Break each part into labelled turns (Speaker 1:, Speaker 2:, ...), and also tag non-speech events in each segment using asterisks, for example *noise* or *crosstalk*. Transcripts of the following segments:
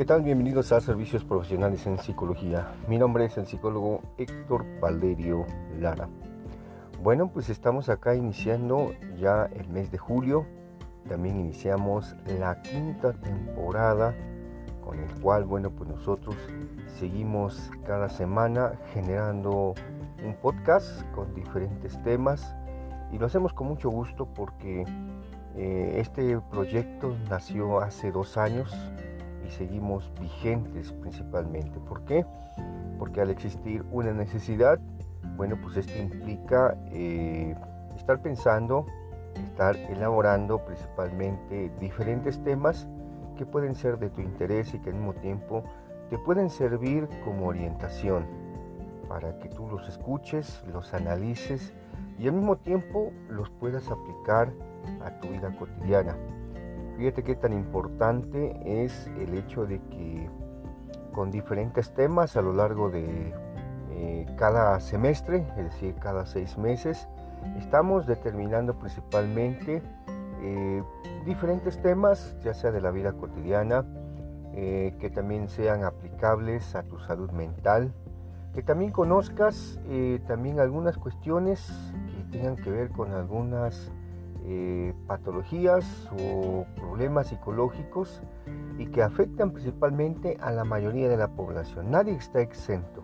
Speaker 1: ¿Qué tal? Bienvenidos a Servicios Profesionales en Psicología. Mi nombre es el psicólogo Héctor Valderio Lara. Bueno, pues estamos acá iniciando ya el mes de julio. También iniciamos la quinta temporada con el cual, bueno, pues nosotros seguimos cada semana generando un podcast con diferentes temas y lo hacemos con mucho gusto porque eh, este proyecto nació hace dos años seguimos vigentes principalmente. ¿Por qué? Porque al existir una necesidad, bueno, pues esto implica eh, estar pensando, estar elaborando principalmente diferentes temas que pueden ser de tu interés y que al mismo tiempo te pueden servir como orientación para que tú los escuches, los analices y al mismo tiempo los puedas aplicar a tu vida cotidiana. Fíjate qué tan importante es el hecho de que con diferentes temas a lo largo de eh, cada semestre, es decir, cada seis meses, estamos determinando principalmente eh, diferentes temas, ya sea de la vida cotidiana, eh, que también sean aplicables a tu salud mental, que también conozcas también algunas cuestiones que tengan que ver con algunas eh, patologías o problemas psicológicos y que afectan principalmente a la mayoría de la población. Nadie está exento,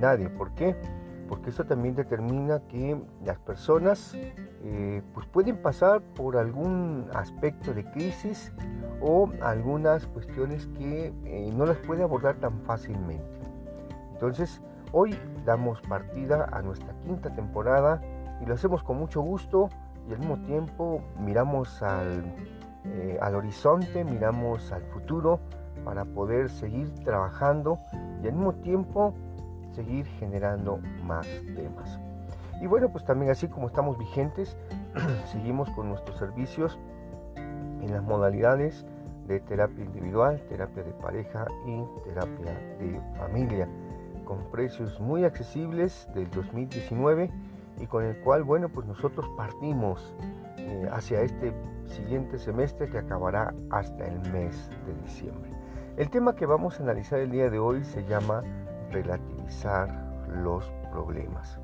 Speaker 1: nadie. ¿Por qué? Porque eso también determina que las personas eh, pues pueden pasar por algún aspecto de crisis o algunas cuestiones que eh, no las puede abordar tan fácilmente. Entonces, hoy damos partida a nuestra quinta temporada y lo hacemos con mucho gusto y al mismo tiempo miramos al, eh, al horizonte, miramos al futuro para poder seguir trabajando y al mismo tiempo seguir generando más temas. Y bueno, pues también así como estamos vigentes, *clears throat* seguimos con nuestros servicios en las modalidades de terapia individual, terapia de pareja y terapia de familia, con precios muy accesibles del 2019 y con el cual, bueno, pues nosotros partimos eh, hacia este siguiente semestre que acabará hasta el mes de diciembre. El tema que vamos a analizar el día de hoy se llama relativizar los problemas.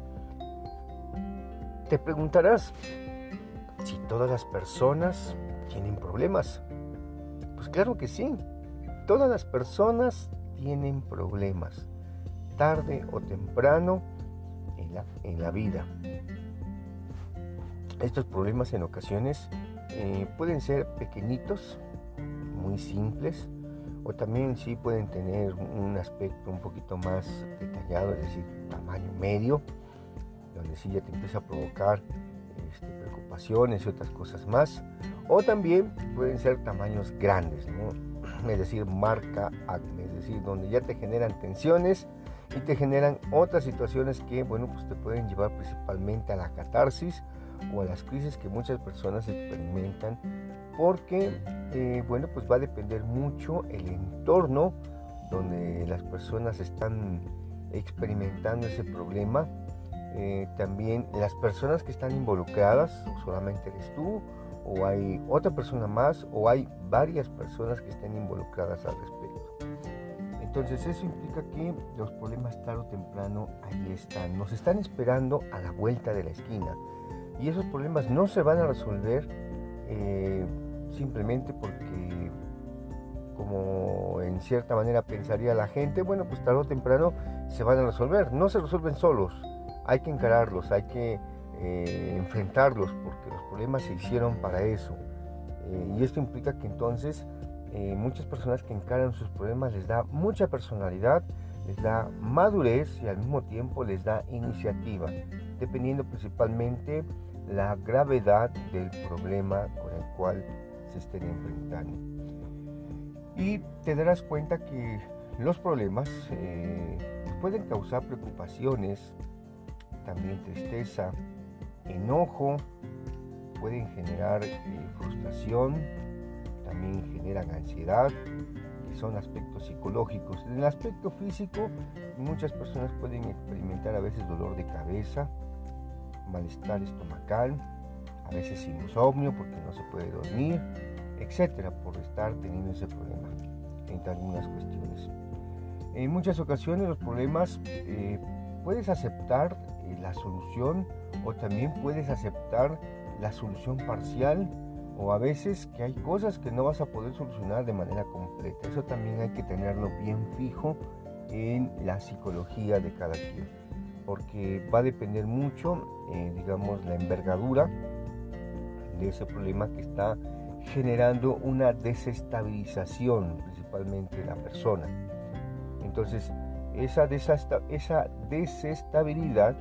Speaker 1: Te preguntarás si todas las personas tienen problemas. Pues claro que sí, todas las personas tienen problemas. Tarde o temprano en la, vida. Estos problemas en ocasiones eh, pueden ser pequeñitos, muy simples, o también sí pueden tener un aspecto un poquito más detallado, es decir, tamaño medio, donde sí ya te empieza a provocar este, preocupaciones y otras cosas más. O también pueden ser tamaños grandes, *clears throat* es decir, marca acne, es decir, donde ya te generan tensiones y te generan otras situaciones que, bueno, pues te pueden llevar principalmente a la catarsis o a las crisis que muchas personas experimentan porque, eh, bueno, pues va a depender mucho el entorno donde las personas están experimentando ese problema. Eh, también las personas que están involucradas, solamente eres tú, o hay otra persona más, o hay varias personas que estén involucradas al respecto. Entonces eso implica que los problemas tarde o temprano ahí están, nos están esperando a la vuelta de la esquina. Y esos problemas no se van a resolver eh, simplemente porque, como en cierta manera pensaría la gente, bueno, pues tarde o temprano se van a resolver. No se resuelven solos, hay que encararlos, hay que eh, enfrentarlos, porque los problemas se hicieron para eso. Eh, y esto implica que entonces eh, muchas personas que encaran sus problemas les da mucha personalidad, les da madurez y al mismo tiempo les da iniciativa, dependiendo principalmente la gravedad del problema con el cual se estén enfrentando. Y te darás cuenta que los problemas eh, pueden causar preocupaciones, también tristeza, enojo, pueden generar eh, frustración, generan ansiedad, que son aspectos psicológicos. En el aspecto físico, muchas personas pueden experimentar a veces dolor de cabeza, malestar estomacal, a veces insomnio porque no se puede dormir, etcétera, por estar teniendo ese problema. entre algunas cuestiones. En muchas ocasiones los problemas eh, puedes aceptar eh, la solución o también puedes aceptar la solución parcial o a veces que hay cosas que no vas a poder solucionar de manera completa. Eso también hay que tenerlo bien fijo en la psicología de cada quien, porque va a depender mucho, eh, digamos, la envergadura de ese problema que está generando una desestabilización principalmente de la persona. Entonces, esa, esa desestabilidad,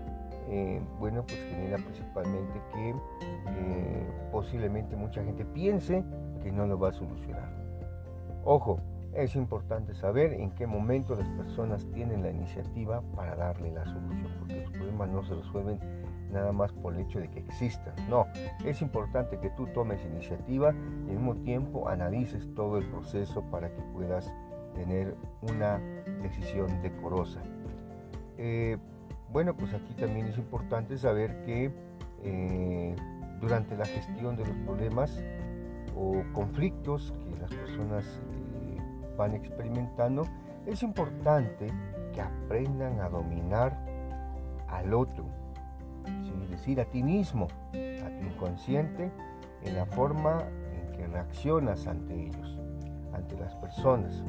Speaker 1: eh, bueno, pues genera principalmente que eh, posiblemente mucha gente piense que no lo va a solucionar. Ojo, es importante saber en qué momento las personas tienen la iniciativa para darle la solución, porque los problemas no se resuelven nada más por el hecho de que existan. No, es importante que tú tomes iniciativa y al mismo tiempo analices todo el proceso para que puedas tener una decisión decorosa. Eh, bueno, pues aquí también es importante saber que eh, durante la gestión de los problemas o conflictos que las personas eh, van experimentando, es importante que aprendan a dominar al otro, es decir, a ti mismo, a tu inconsciente, en la forma en que reaccionas ante ellos, ante las personas.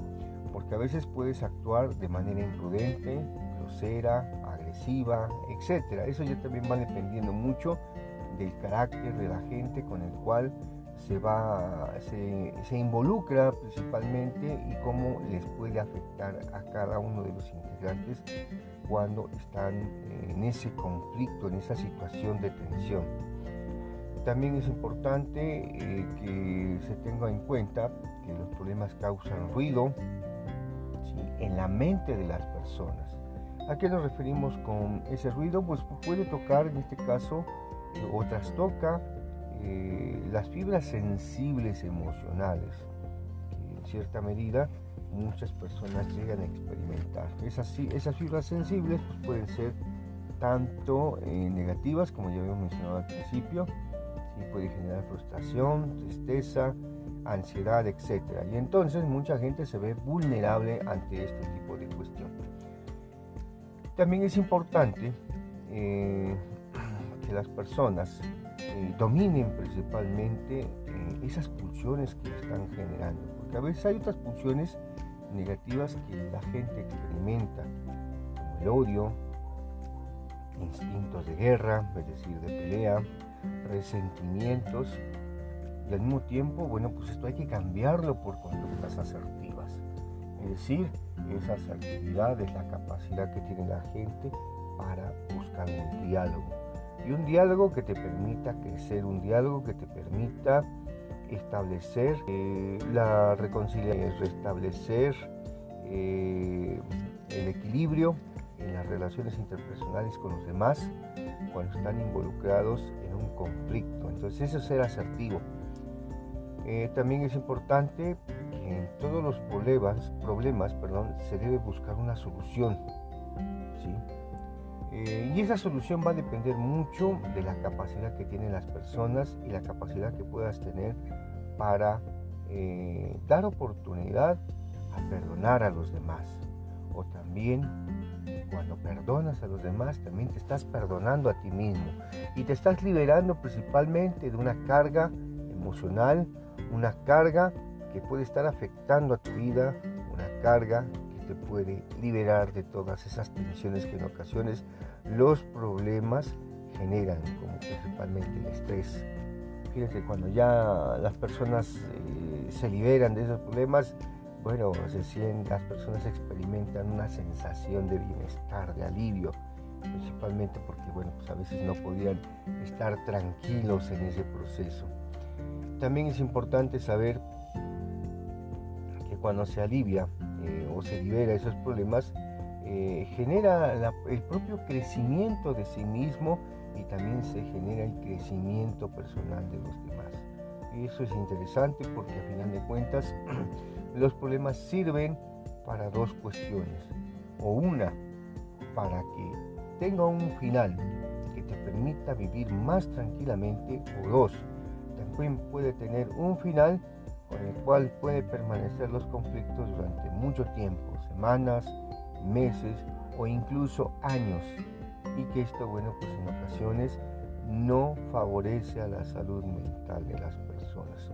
Speaker 1: Porque a veces puedes actuar de manera imprudente, grosera, agresiva, etc. Eso ya también va dependiendo mucho del carácter de la gente con el cual se va se, se, involucra principalmente y cómo les puede afectar a cada uno de los integrantes cuando están en ese conflicto, en esa situación de tensión. También es importante eh, que se tenga en cuenta que los problemas causan ruido, en la mente de las personas. ¿A qué nos referimos con ese ruido? Pues puede tocar en este caso o trastoca eh, las fibras sensibles emocionales en cierta medida muchas personas llegan a experimentar. Esas, esas fibras sensibles pues, pueden ser tanto eh, negativas como ya habíamos mencionado al principio, ¿sí? puede generar frustración, tristeza, ansiedad, etc. Y entonces mucha gente se ve vulnerable ante este tipo. También es importante eh, que las personas eh, dominen principalmente eh, esas pulsiones que están generando, porque a veces hay otras pulsiones negativas que la gente experimenta, como el odio, instintos de guerra, es decir, de pelea, resentimientos y al mismo tiempo, bueno, pues esto hay que cambiarlo por conductas asertivas. Es decir, esa asertividad es la capacidad que tiene la gente para buscar un diálogo. Y un diálogo que te permita crecer, un diálogo que te permita establecer eh, la reconciliación, restablecer eh, el equilibrio en las relaciones interpersonales con los demás cuando están involucrados en un conflicto. Entonces eso es ser asertivo. Eh, también es importante en todos los problemas, problemas perdón, se debe buscar una solución. Eh, y esa solución va a depender mucho de la capacidad que tienen las personas y la capacidad que puedas tener para eh, dar oportunidad a perdonar a los demás. O también cuando perdonas a los demás, también te estás perdonando a ti mismo y te estás liberando principalmente de una carga emocional una carga que puede estar afectando a tu vida, una carga que te puede liberar de todas esas tensiones que en ocasiones los problemas generan, como principalmente el estrés. Fíjense, cuando ya las personas eh, se liberan de esos problemas, bueno, recién las personas experimentan una sensación de bienestar, de alivio, principalmente porque, bueno, pues a veces no podían estar tranquilos en ese proceso. También es importante saber cuando se alivia eh, o se libera esos problemas, eh, genera el propio crecimiento de sí mismo y también se genera el crecimiento personal de los demás. Eso es interesante porque a final de cuentas *clears throat* los problemas sirven para dos cuestiones. O una, para que tenga un final que te permita vivir más tranquilamente. O dos, puede tener un final con el cual puede permanecer los conflictos durante mucho tiempo, semanas, meses o incluso años y que esto, bueno, pues en ocasiones no favorece a la salud mental de las personas.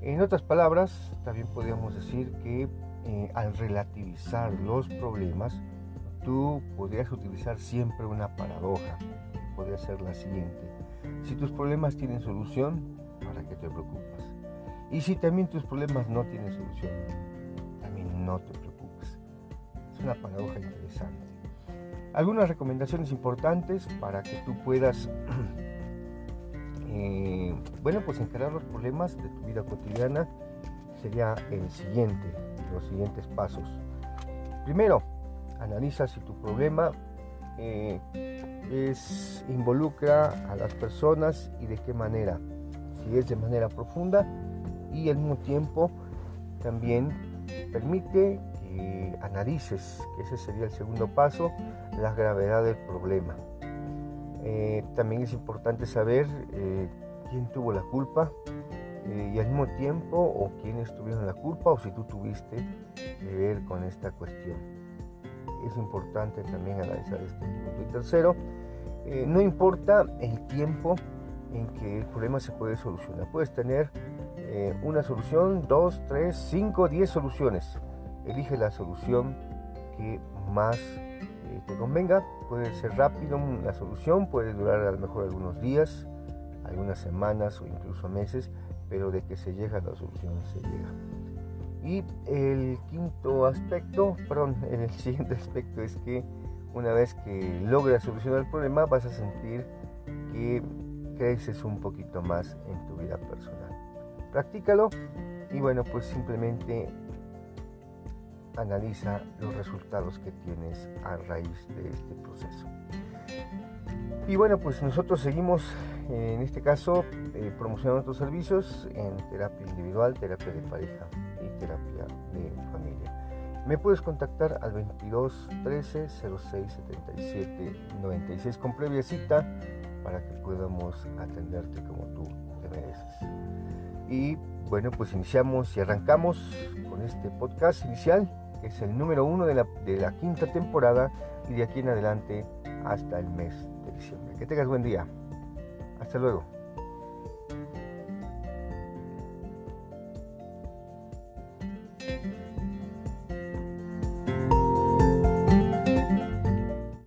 Speaker 1: En otras palabras, también podríamos decir que eh, al relativizar los problemas, tú podrías utilizar siempre una paradoja. Podría ser la siguiente. Si tus problemas tienen solución, ¿para qué te preocupas? Y si también tus problemas no tienen solución, también no te preocupes. Es una paradoja interesante. Algunas recomendaciones importantes para que tú puedas, *clears throat* eh, bueno, pues encarar los problemas de tu vida cotidiana sería el siguiente, los siguientes pasos. Primero, analiza si tu problema eh, es, involucra a las personas y de qué manera. Si es de manera profunda y al mismo tiempo también permite que analices, que ese sería el segundo paso, la gravedad del problema. Eh, también es importante saber eh, quién tuvo la culpa eh, y al mismo tiempo o quiénes tuvieron la culpa o si tú tuviste que ver con esta cuestión. Es importante también analizar este punto. Y tercero, no importa el tiempo en que el problema se puede solucionar. Puedes tener una solución, dos, tres, cinco, diez soluciones. Elige la solución que más te convenga. Puede ser rápido la solución, puede durar a lo mejor algunos días, algunas semanas o incluso meses, pero de que se llega la solución se llega. Y el quinto aspecto, perdón, *laughs* el siguiente aspecto es que una vez que logras solucionar el problema vas a sentir que creces un poquito más en tu vida personal. Practícalo y bueno, pues simplemente analiza los resultados que tienes a raíz de este proceso. Y bueno, pues nosotros seguimos en este caso eh, promocionando nuestros servicios en terapia individual, terapia de pareja y terapia de familia. Me puedes contactar al 22 13 06 77 96 con previa cita para que podamos atenderte como tú te mereces. Y bueno, pues iniciamos y arrancamos con este podcast inicial que es el número uno de la, de la quinta temporada y de aquí en adelante hasta el mes de diciembre. Que tengas buen día. Hasta luego.